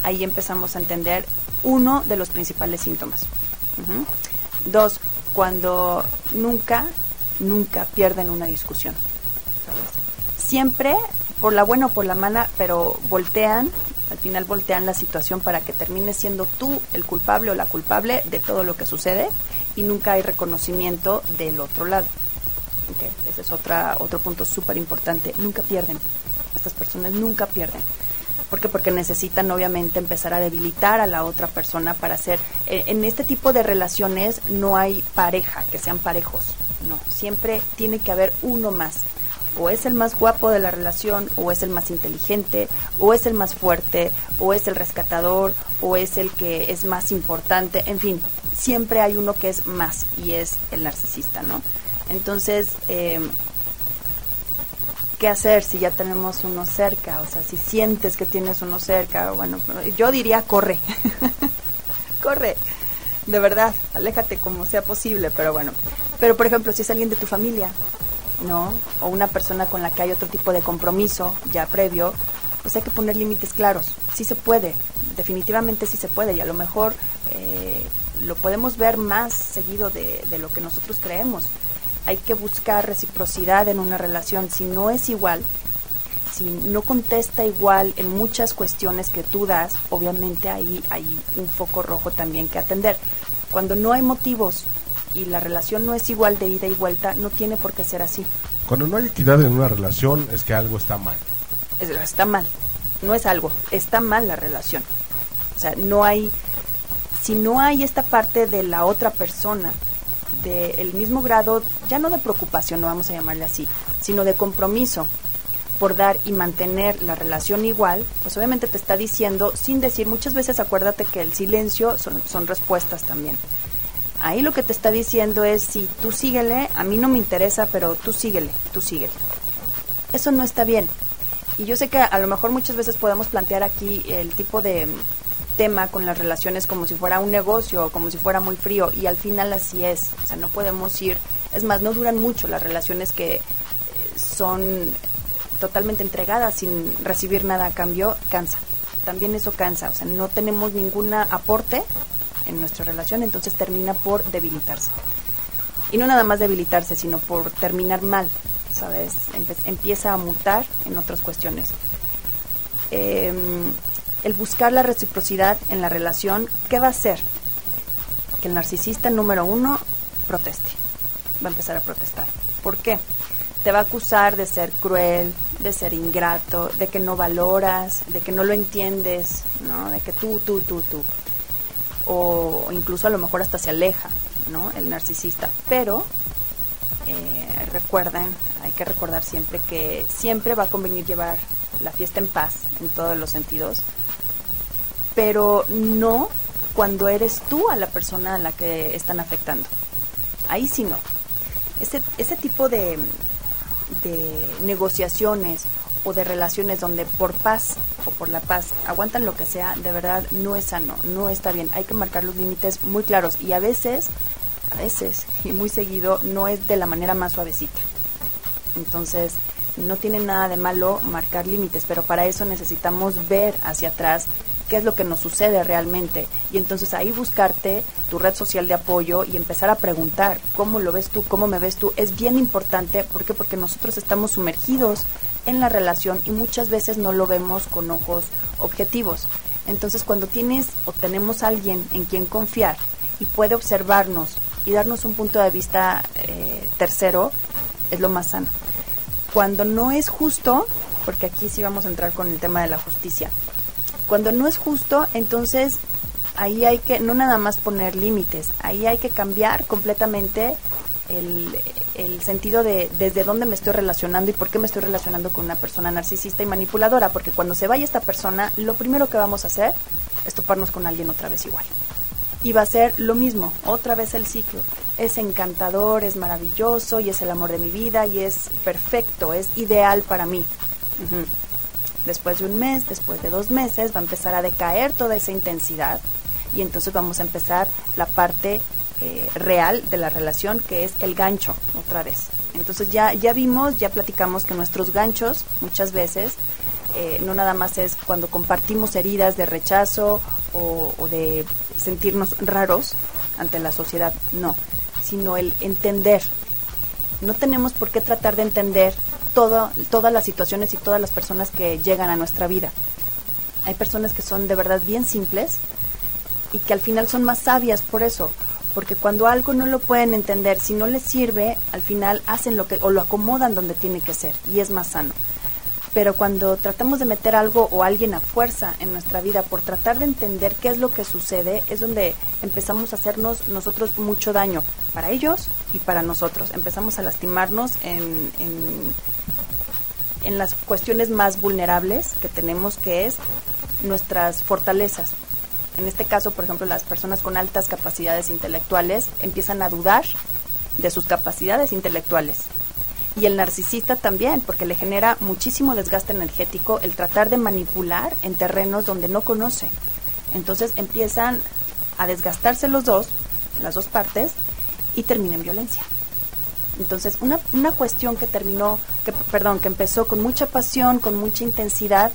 ahí empezamos a entender uno de los principales síntomas. Dos, cuando nunca, nunca pierden una discusión. Siempre, por la buena o por la mala, pero voltean, al final voltean la situación para que termine siendo tú el culpable o la culpable de todo lo que sucede y nunca hay reconocimiento del otro lado. ese es otra, otro punto súper importante. Nunca pierden. Estas personas nunca pierden. ¿Por qué? Porque necesitan obviamente empezar a debilitar a la otra persona para hacer... Eh, en este tipo de relaciones no hay pareja, que sean parejos. No, siempre tiene que haber uno más. O es el más guapo de la relación, o es el más inteligente, o es el más fuerte, o es el rescatador, o es el que es más importante. En fin, siempre hay uno que es más y es el narcisista, ¿no? Entonces, eh, qué hacer si ya tenemos uno cerca, o sea, si sientes que tienes uno cerca, bueno, yo diría corre, corre, de verdad, aléjate como sea posible, pero bueno, pero por ejemplo, si es alguien de tu familia, ¿no? O una persona con la que hay otro tipo de compromiso ya previo, pues hay que poner límites claros, sí se puede, definitivamente sí se puede, y a lo mejor eh, lo podemos ver más seguido de, de lo que nosotros creemos hay que buscar reciprocidad en una relación. Si no es igual, si no contesta igual en muchas cuestiones que tú das, obviamente ahí hay un foco rojo también que atender. Cuando no hay motivos y la relación no es igual de ida y vuelta, no tiene por qué ser así. Cuando no hay equidad en una relación es que algo está mal. Está mal, no es algo, está mal la relación. O sea, no hay si no hay esta parte de la otra persona, del mismo grado, ya no de preocupación, no vamos a llamarle así, sino de compromiso por dar y mantener la relación igual, pues obviamente te está diciendo, sin decir, muchas veces acuérdate que el silencio son, son respuestas también. Ahí lo que te está diciendo es, si tú síguele, a mí no me interesa, pero tú síguele, tú síguele. Eso no está bien. Y yo sé que a lo mejor muchas veces podemos plantear aquí el tipo de tema con las relaciones como si fuera un negocio o como si fuera muy frío y al final así es. O sea, no podemos ir, es más, no duran mucho las relaciones que eh, son totalmente entregadas sin recibir nada a cambio, cansa. También eso cansa, o sea, no tenemos ningún aporte en nuestra relación, entonces termina por debilitarse. Y no nada más debilitarse, sino por terminar mal, ¿sabes? empieza a mutar en otras cuestiones. Em, el buscar la reciprocidad en la relación, ¿qué va a hacer? Que el narcisista número uno proteste. Va a empezar a protestar. ¿Por qué? Te va a acusar de ser cruel, de ser ingrato, de que no valoras, de que no lo entiendes, ¿no? De que tú, tú, tú, tú. O incluso a lo mejor hasta se aleja, ¿no? El narcisista. Pero eh, recuerden, hay que recordar siempre que siempre va a convenir llevar la fiesta en paz en todos los sentidos, pero no cuando eres tú a la persona a la que están afectando. Ahí sí no. Ese, ese tipo de, de negociaciones o de relaciones donde por paz o por la paz aguantan lo que sea, de verdad no es sano, no está bien. Hay que marcar los límites muy claros y a veces, a veces y muy seguido no es de la manera más suavecita. Entonces, no tiene nada de malo marcar límites, pero para eso necesitamos ver hacia atrás qué es lo que nos sucede realmente y entonces ahí buscarte tu red social de apoyo y empezar a preguntar cómo lo ves tú, cómo me ves tú, es bien importante ¿por qué? porque nosotros estamos sumergidos en la relación y muchas veces no lo vemos con ojos objetivos. Entonces cuando tienes o tenemos alguien en quien confiar y puede observarnos y darnos un punto de vista eh, tercero, es lo más sano. Cuando no es justo, porque aquí sí vamos a entrar con el tema de la justicia, cuando no es justo, entonces ahí hay que no nada más poner límites, ahí hay que cambiar completamente el, el, sentido de desde dónde me estoy relacionando y por qué me estoy relacionando con una persona narcisista y manipuladora, porque cuando se vaya esta persona, lo primero que vamos a hacer es toparnos con alguien otra vez igual. Y va a ser lo mismo, otra vez el ciclo. Es encantador, es maravilloso y es el amor de mi vida y es perfecto, es ideal para mí. Después de un mes, después de dos meses, va a empezar a decaer toda esa intensidad y entonces vamos a empezar la parte eh, real de la relación, que es el gancho, otra vez. Entonces ya, ya vimos, ya platicamos que nuestros ganchos muchas veces eh, no nada más es cuando compartimos heridas de rechazo o, o, de sentirnos raros ante la sociedad, no, sino el entender. No tenemos por qué tratar de entender todas las situaciones y todas las personas que llegan a nuestra vida. Hay personas que son de verdad bien simples y que al final son más sabias por eso, porque cuando algo no lo pueden entender, si no les sirve, al final hacen lo que o lo acomodan donde tiene que ser y es más sano. Pero cuando tratamos de meter algo o alguien a fuerza en nuestra vida por tratar de entender qué es lo que sucede, es donde empezamos a hacernos nosotros mucho daño para ellos y para nosotros. Empezamos a lastimarnos en, en las cuestiones más vulnerables que tenemos, que es nuestras fortalezas. En este caso, por ejemplo, las personas con altas capacidades intelectuales empiezan a dudar de sus capacidades intelectuales. Y el narcisista también, porque le genera muchísimo desgaste energético el tratar de manipular en terrenos donde no conoce. Entonces empiezan a desgastarse los dos, las dos partes, y termina en violencia. Entonces, una, una cuestión que terminó, que, perdón, que empezó con mucha pasión, con mucha intensidad,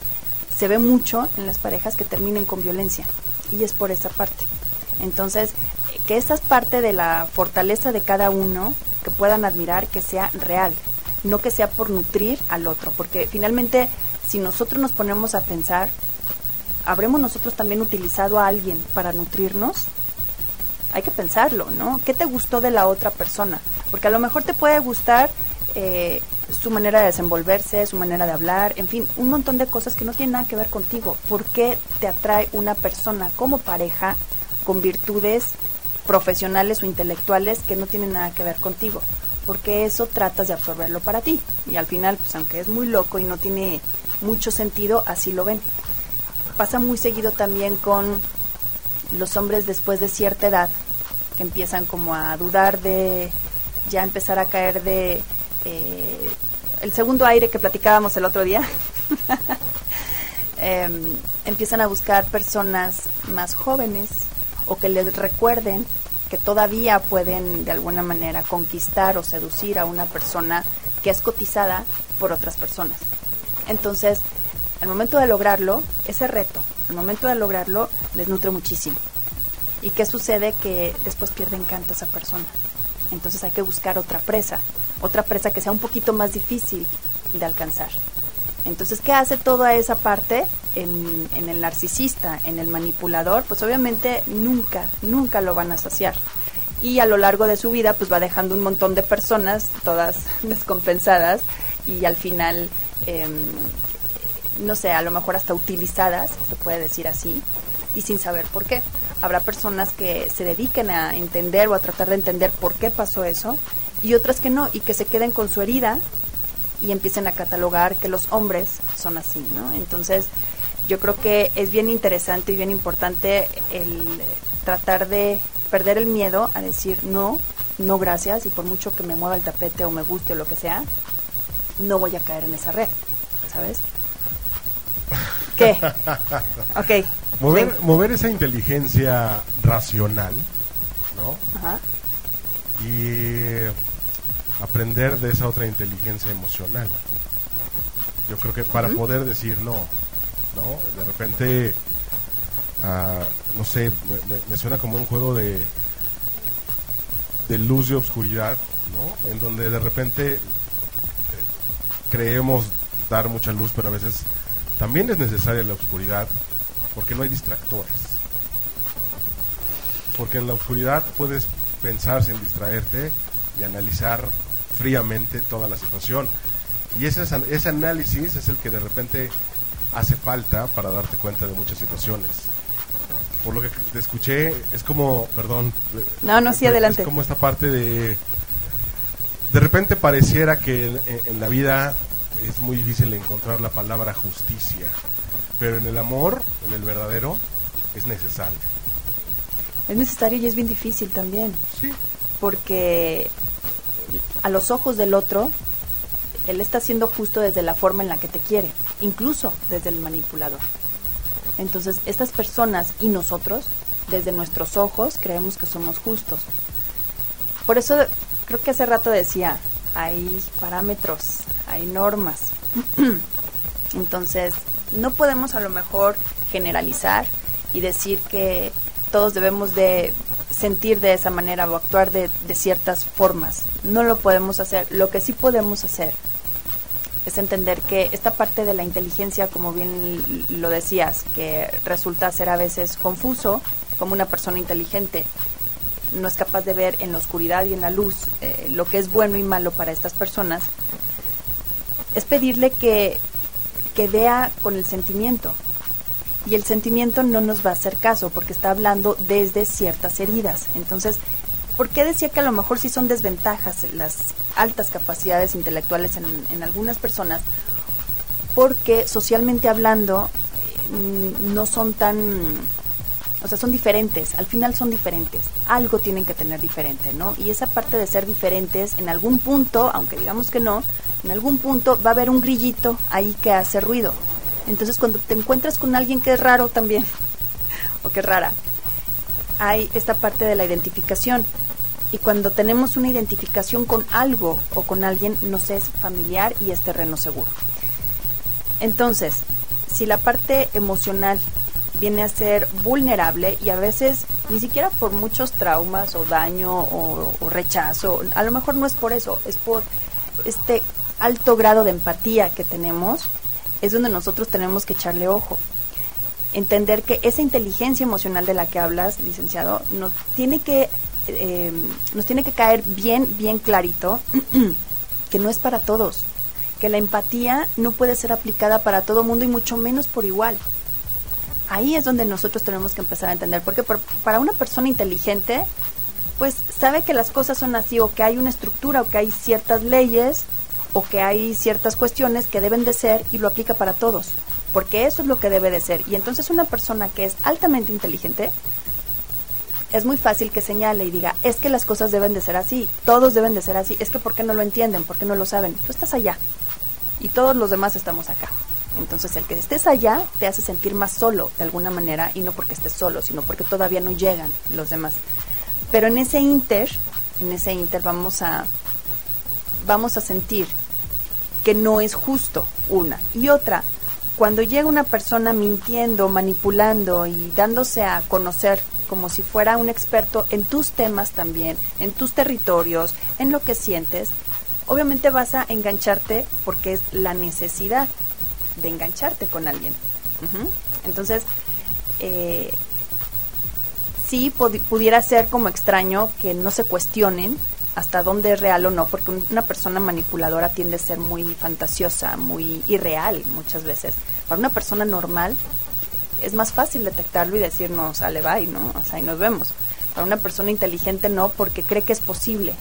se ve mucho en las parejas que terminen con violencia. Y es por esa parte. Entonces, que esa es parte de la fortaleza de cada uno, que puedan admirar, que sea real, no que sea por nutrir al otro, porque finalmente, si nosotros nos ponemos a pensar, ¿habremos nosotros también utilizado a alguien para nutrirnos? hay que pensarlo, ¿no? ¿Qué te gustó de la otra persona? Porque a lo mejor te puede gustar eh, su manera de desenvolverse, su manera de hablar, en fin, un montón de cosas que no tienen nada que ver contigo. ¿Por qué te atrae una persona como pareja con virtudes profesionales o intelectuales que no tienen nada que ver contigo, porque eso tratas de absorberlo para ti y al final, pues aunque es muy loco y no tiene mucho sentido, así lo ven. Pasa muy seguido también con los hombres después de cierta edad que empiezan como a dudar de ya empezar a caer de eh, el segundo aire que platicábamos el otro día. Em, empiezan a buscar personas más jóvenes o que les recuerden que todavía pueden de alguna manera conquistar o seducir a una persona que es cotizada por otras personas. Entonces, al momento de lograrlo, ese reto, al momento de lograrlo, les nutre muchísimo. ¿Y qué sucede? Que después pierde encanto esa persona. Entonces hay que buscar otra presa, otra presa que sea un poquito más difícil de alcanzar. Entonces, ¿qué hace toda esa parte en, el narcisista, en el manipulador? Pues obviamente nunca, nunca lo van a saciar. Y a lo largo de su vida, pues va dejando un montón de personas, todas descompensadas, y al final, em, no sé, a lo mejor hasta utilizadas, se puede decir así, y sin saber por qué. Habrá personas que se dediquen a entender o a tratar de entender por qué pasó eso, y otras que no, y que se queden con su herida y empiecen a catalogar que los hombres son así, ¿no? Entonces, yo creo que es bien interesante y bien importante el tratar de perder el miedo a decir no, no gracias y por mucho que me mueva el tapete o me guste o lo que sea, no voy a caer en esa red, ¿sabes? ¿Qué? ok. Mover, mover esa inteligencia racional, ¿no? Ajá. Y aprender de esa otra inteligencia emocional. Yo creo que para poder decir no, ¿no? De repente, uh, no sé, me, suena como un juego de, de luz y obscuridad, ¿no? En donde de repente eh, creemos dar mucha luz, pero a veces también es necesaria la oscuridad porque no hay distractores. Porque en la oscuridad puedes pensar sin distraerte y analizar fríamente toda la situación. Y ese, ese análisis es el que de repente hace falta para darte cuenta de muchas situaciones. Por lo que te escuché, es como, perdón. No, no, sí, adelante. Es como esta parte de. De repente pareciera que en, la vida es muy difícil encontrar la palabra justicia, pero en el amor, en el verdadero, es necesario. Es necesario y es bien difícil también. Sí. Porque a los ojos del otro, él está siendo justo desde la forma en la que te quiere, incluso desde el manipulador. Entonces, estas personas y nosotros, desde nuestros ojos, creemos que somos justos. Por eso creo que hace rato decía, hay parámetros, hay normas. Entonces, no podemos a lo mejor generalizar y decir que todos debemos de sentir de esa manera o actuar de, ciertas formas. No lo podemos hacer. Lo que sí podemos hacer es entender que esta parte de la inteligencia, como bien lo decías, que resulta ser a veces confuso, como una persona inteligente no es capaz de ver en la oscuridad y en la luz eh, lo que es bueno y malo para estas personas, es pedirle que, que vea con el sentimiento, y el sentimiento no nos va a hacer caso porque está hablando desde ciertas heridas. Entonces, ¿por qué decía que a lo mejor sí son desventajas las altas capacidades intelectuales en, algunas personas? Porque socialmente hablando mm, no son tan o sea, son diferentes, al final son diferentes, algo tienen que tener diferente, ¿no? Y esa parte de ser diferentes, en algún punto, aunque digamos que no, en algún punto va a haber un grillito ahí que hace ruido. Entonces cuando te encuentras con alguien que es raro también, o que es rara, hay esta parte de la identificación. Y cuando tenemos una identificación con algo o con alguien, nos es familiar y es terreno seguro. Entonces, si la parte emocional viene a ser vulnerable y a veces ni siquiera por muchos traumas o daño o, o, rechazo, a lo mejor no es por eso, es por este alto grado de empatía que tenemos, es donde nosotros tenemos que echarle ojo. Entender que esa inteligencia emocional de la que hablas, licenciado, nos tiene que, eh, nos tiene que caer bien, bien clarito que no es para todos, que la empatía no puede ser aplicada para todo mundo y mucho menos por igual. ahí es donde nosotros tenemos que empezar a entender, porque para una persona inteligente, pues sabe que las cosas son así, o que hay una estructura, o que hay ciertas leyes, o que hay ciertas cuestiones que deben de ser y lo aplica para todos, porque eso es lo que debe de ser. Y entonces una persona que es altamente inteligente, es muy fácil que señale y diga, es que las cosas deben de ser así, todos deben de ser así, es que ¿por qué no lo entienden? ¿Por qué no lo saben? Tú estás allá y todos los demás estamos acá. Entonces el que estés allá te hace sentir más solo de alguna manera y no porque estés solo, sino porque todavía no llegan los demás. Pero en ese inter, en ese inter vamos a vamos a sentir que no es justo una y otra. Cuando llega una persona mintiendo, manipulando y dándose a conocer como si fuera un experto en tus temas también, en tus territorios, en lo que sientes, obviamente vas a engancharte porque es la necesidad de engancharte con alguien. Entonces, eh, sí pudiera ser como extraño que no se cuestionen hasta dónde es real o no, porque una persona manipuladora tiende a ser muy fantasiosa, muy irreal muchas veces. Para una persona normal es más fácil detectarlo y decir, no, sale, bye, ¿no? O sea, ahí nos vemos. Para una persona inteligente no, porque cree que es posible.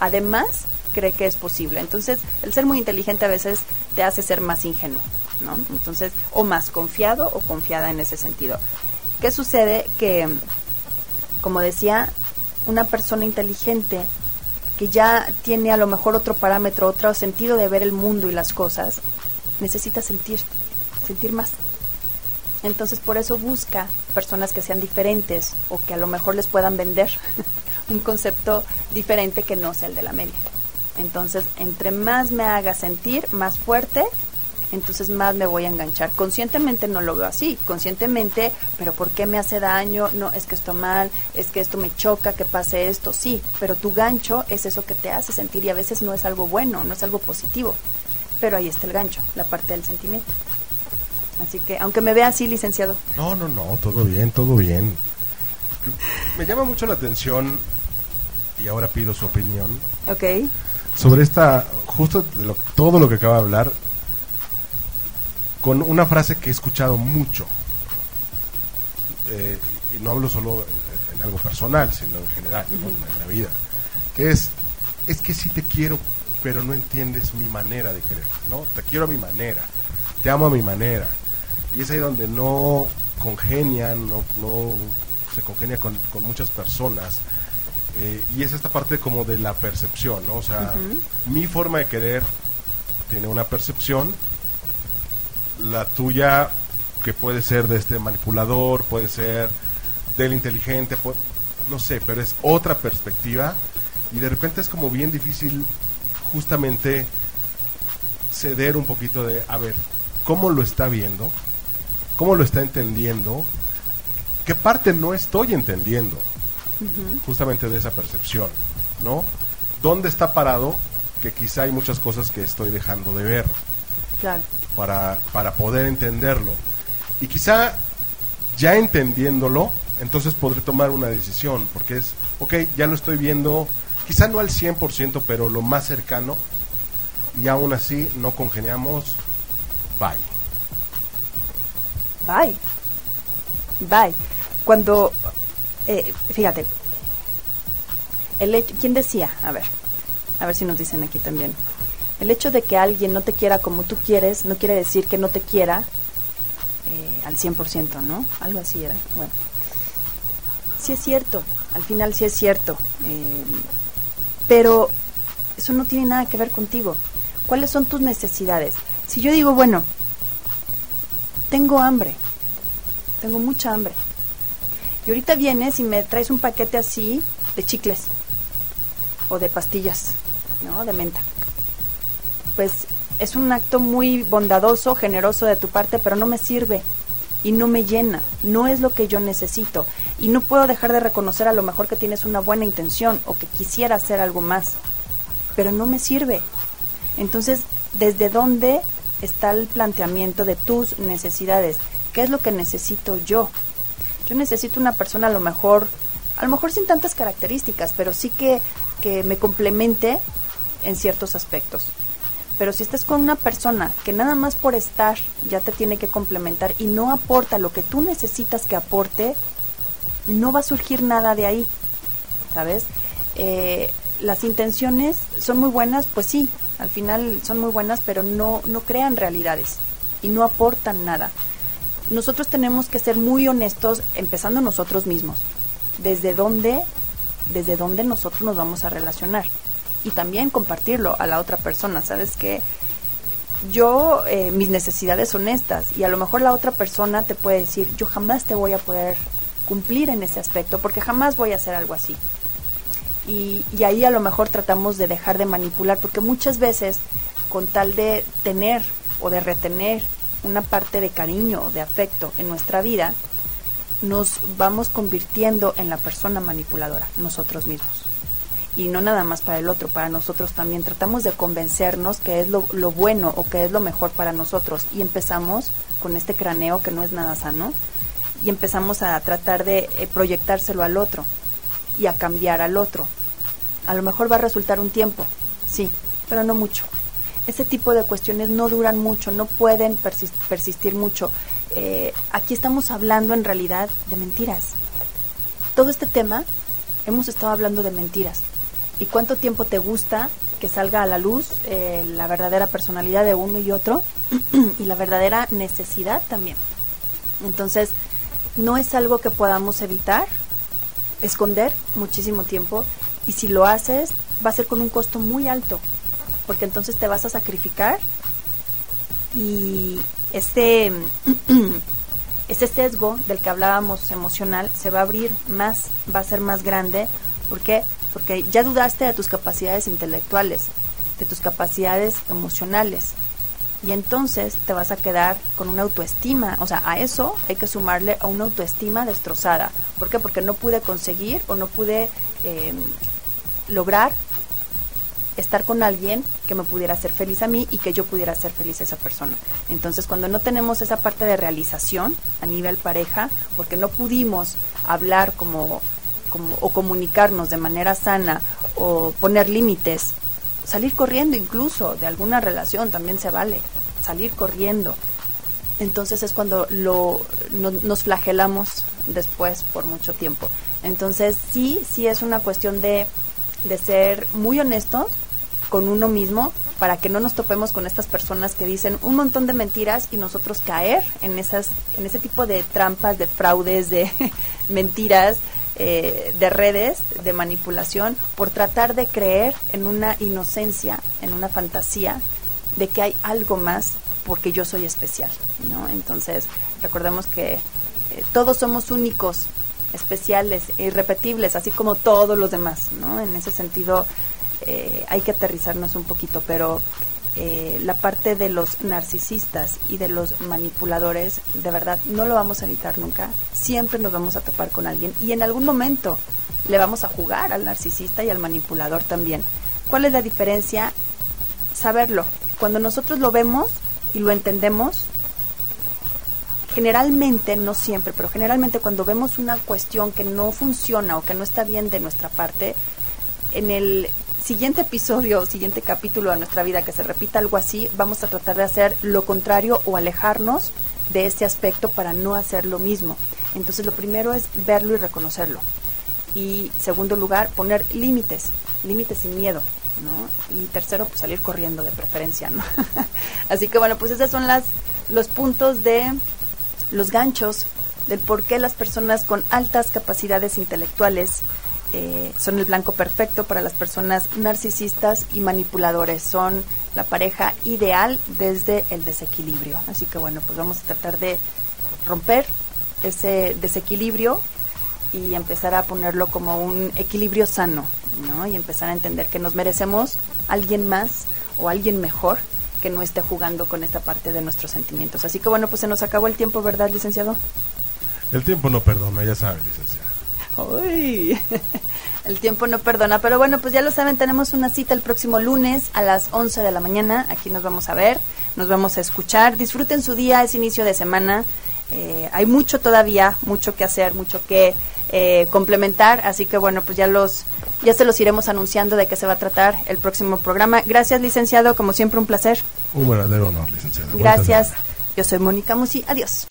Además, cree que es posible. Entonces, el ser muy inteligente a veces te hace ser más ingenuo, ¿no? Entonces, o más confiado o confiada en ese sentido. ¿Qué sucede? Que, como decía, una persona inteligente que ya tiene a lo mejor otro parámetro, otro sentido de ver el mundo y las cosas, necesita sentir, sentir más. Entonces por eso busca personas que sean diferentes o que a lo mejor les puedan vender un concepto diferente que no sea el de la media. Entonces, entre más me haga sentir más fuerte, entonces más me voy a enganchar. Conscientemente no lo veo así, conscientemente, pero ¿por qué me hace daño? No, es que esto mal, es que esto me choca, que pase esto, sí, pero tu gancho es eso que te hace sentir y a veces no es algo bueno, no es algo positivo, pero ahí está el gancho, la parte del sentimiento. Así que, aunque me vea así, licenciado. No, no, no, todo bien, todo bien. Me llama mucho la atención, y ahora pido su opinión. Ok. Sobre esta, justo de todo lo que acaba de hablar, con una frase que he escuchado mucho. Eh, y no hablo solo en algo personal, sino en general, en la vida. Que es, es que sí te quiero, pero no entiendes mi manera de querer, ¿no? Te quiero a mi manera, te amo a mi manera y es ahí donde no congenian, no, no se congenia con, muchas personas. Eh, y es esta parte como de la percepción, ¿no? O sea, mi forma de querer tiene una percepción, la tuya que puede ser de este manipulador, puede ser del inteligente, no sé, pero es otra perspectiva y de repente es como bien difícil justamente ceder un poquito de, a ver, ¿cómo lo está viendo? cómo lo está entendiendo, qué parte no estoy entendiendo, justamente de esa percepción, ¿no? ¿Dónde está parado? Que quizá hay muchas cosas que estoy dejando de ver. Claro. Para, para poder entenderlo. Y quizá ya entendiéndolo, entonces podré tomar una decisión, porque es, ok, ya lo estoy viendo, quizá no al 100%, pero lo más cercano, y aún así no congeniamos, bye bye. Bye. Cuando, eh, fíjate, el hecho, ¿quién decía? A ver, a ver si nos dicen aquí también. El hecho de que alguien no te quiera como tú quieres no quiere decir que no te quiera eh, al 100%, ¿no? Algo así era. Bueno, sí es cierto, al final sí es cierto, eh, pero eso no tiene nada que ver contigo. ¿Cuáles son tus necesidades? Si yo digo, bueno, tengo hambre, tengo mucha hambre. Y ahorita vienes y me traes un paquete así de chicles o de pastillas, ¿no? De menta. Pues es un acto muy bondadoso, generoso de tu parte, pero no me sirve y no me llena, no es lo que yo necesito y no puedo dejar de reconocer a lo mejor que tienes una buena intención o que quisiera hacer algo más, pero no me sirve. Entonces, ¿desde dónde está el planteamiento de tus necesidades. ¿Qué es lo que necesito yo? Yo necesito una persona a lo mejor, a lo mejor sin tantas características, pero sí que, que me complemente en ciertos aspectos. Pero si estás con una persona que nada más por estar ya te tiene que complementar y no aporta lo que tú necesitas que aporte, no va a surgir nada de ahí, ¿sabes? Eh, las intenciones son muy buenas, pues sí, al final son muy buenas, pero no, no crean realidades y no aportan nada. Nosotros tenemos que ser muy honestos, empezando nosotros mismos. Desde dónde, desde dónde nosotros nos vamos a relacionar y también compartirlo a la otra persona. Sabes que yo eh, mis necesidades son estas y a lo mejor la otra persona te puede decir yo jamás te voy a poder cumplir en ese aspecto porque jamás voy a hacer algo así. Y, y ahí a lo mejor tratamos de dejar de manipular porque muchas veces con tal de tener o de retener una parte de cariño o de afecto en nuestra vida, nos vamos convirtiendo en la persona manipuladora, nosotros mismos. Y no nada más para el otro, para nosotros también. Tratamos de convencernos que es lo, bueno o que es lo mejor para nosotros. Y empezamos con este craneo que no es nada sano. Y empezamos a tratar de eh, proyectárselo al otro y a cambiar al otro. A lo mejor va a resultar un tiempo, sí, pero no mucho ese tipo de cuestiones no duran mucho, no pueden persistir mucho. Eh, aquí estamos hablando en realidad de mentiras. Todo este tema hemos estado hablando de mentiras. ¿Y cuánto tiempo te gusta que salga a la luz eh, la verdadera personalidad de uno y otro y la verdadera necesidad también? Entonces, no es algo que podamos evitar, esconder muchísimo tiempo y si lo haces va a ser con un costo muy alto porque entonces te vas a sacrificar y este, ese sesgo del que hablábamos emocional se va a abrir más, va a ser más grande. ¿Por qué? Porque ya dudaste de tus capacidades intelectuales, de tus capacidades emocionales. Y entonces te vas a quedar con una autoestima. O sea, a eso hay que sumarle a una autoestima destrozada. ¿Por qué? Porque no pude conseguir o no pude eh, lograr estar con alguien que me pudiera hacer feliz a mí y que yo pudiera hacer feliz a esa persona. Entonces, cuando no tenemos esa parte de realización a nivel pareja, porque no pudimos hablar como, como o comunicarnos de manera sana o poner límites, salir corriendo incluso de alguna relación también se vale, salir corriendo. Entonces es cuando lo, nos flagelamos después por mucho tiempo. Entonces sí, sí es una cuestión de, de ser muy honestos con uno mismo para que no nos topemos con estas personas que dicen un montón de mentiras y nosotros caer en esas en ese tipo de trampas de fraudes de mentiras eh, de redes de manipulación por tratar de creer en una inocencia en una fantasía de que hay algo más porque yo soy especial no entonces recordemos que eh, todos somos únicos especiales irrepetibles así como todos los demás no en ese sentido eh, hay que aterrizarnos un poquito, pero eh, la parte de los narcisistas y de los manipuladores, de verdad, no lo vamos a evitar nunca. Siempre nos vamos a topar con alguien y en algún momento le vamos a jugar al narcisista y al manipulador también. ¿Cuál es la diferencia? Saberlo. Cuando nosotros lo vemos y lo entendemos, generalmente, no siempre, pero generalmente cuando vemos una cuestión que no funciona o que no está bien de nuestra parte, en el siguiente episodio siguiente capítulo de nuestra vida que se repita algo así, vamos a tratar de hacer lo contrario o alejarnos de ese aspecto para no hacer lo mismo. Entonces lo primero es verlo y reconocerlo. Y segundo lugar, poner límites, límites sin miedo, ¿no? Y tercero, pues salir corriendo de preferencia, ¿no? Así que bueno, pues esos son las, los puntos de los ganchos del por qué las personas con altas capacidades intelectuales eh, son el blanco perfecto para las personas narcisistas y manipuladores. Son la pareja ideal desde el desequilibrio. Así que bueno, pues vamos a tratar de romper ese desequilibrio y empezar a ponerlo como un equilibrio sano, ¿no? Y empezar a entender que nos merecemos alguien más o alguien mejor que no esté jugando con esta parte de nuestros sentimientos. Así que bueno, pues se nos acabó el tiempo, ¿verdad, licenciado? El tiempo no perdona, ya sabe, licenciado. Uy, el tiempo no perdona, pero bueno, pues ya lo saben, tenemos una cita el próximo lunes a las 11 de la mañana, aquí nos vamos a ver, nos vamos a escuchar, disfruten su día, es inicio de semana, eh, hay mucho todavía, mucho que hacer, mucho que eh, complementar, así que bueno, pues ya los, Ya se los iremos anunciando de qué se va a tratar el próximo programa. Gracias, licenciado. Como siempre, un placer. Un verdadero honor, licenciado. Gracias. Yo soy Mónica Musi. Adiós.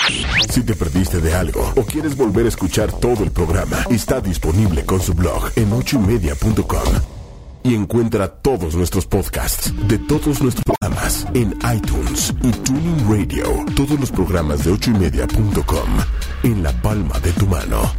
Si te perdiste de algo o quieres volver a escuchar todo el programa, está disponible con su blog en ochoymedia.com. Y encuentra todos nuestros podcasts de todos nuestros programas en iTunes y Tuning Radio. Todos los programas de ochoymedia.com en la palma de tu mano.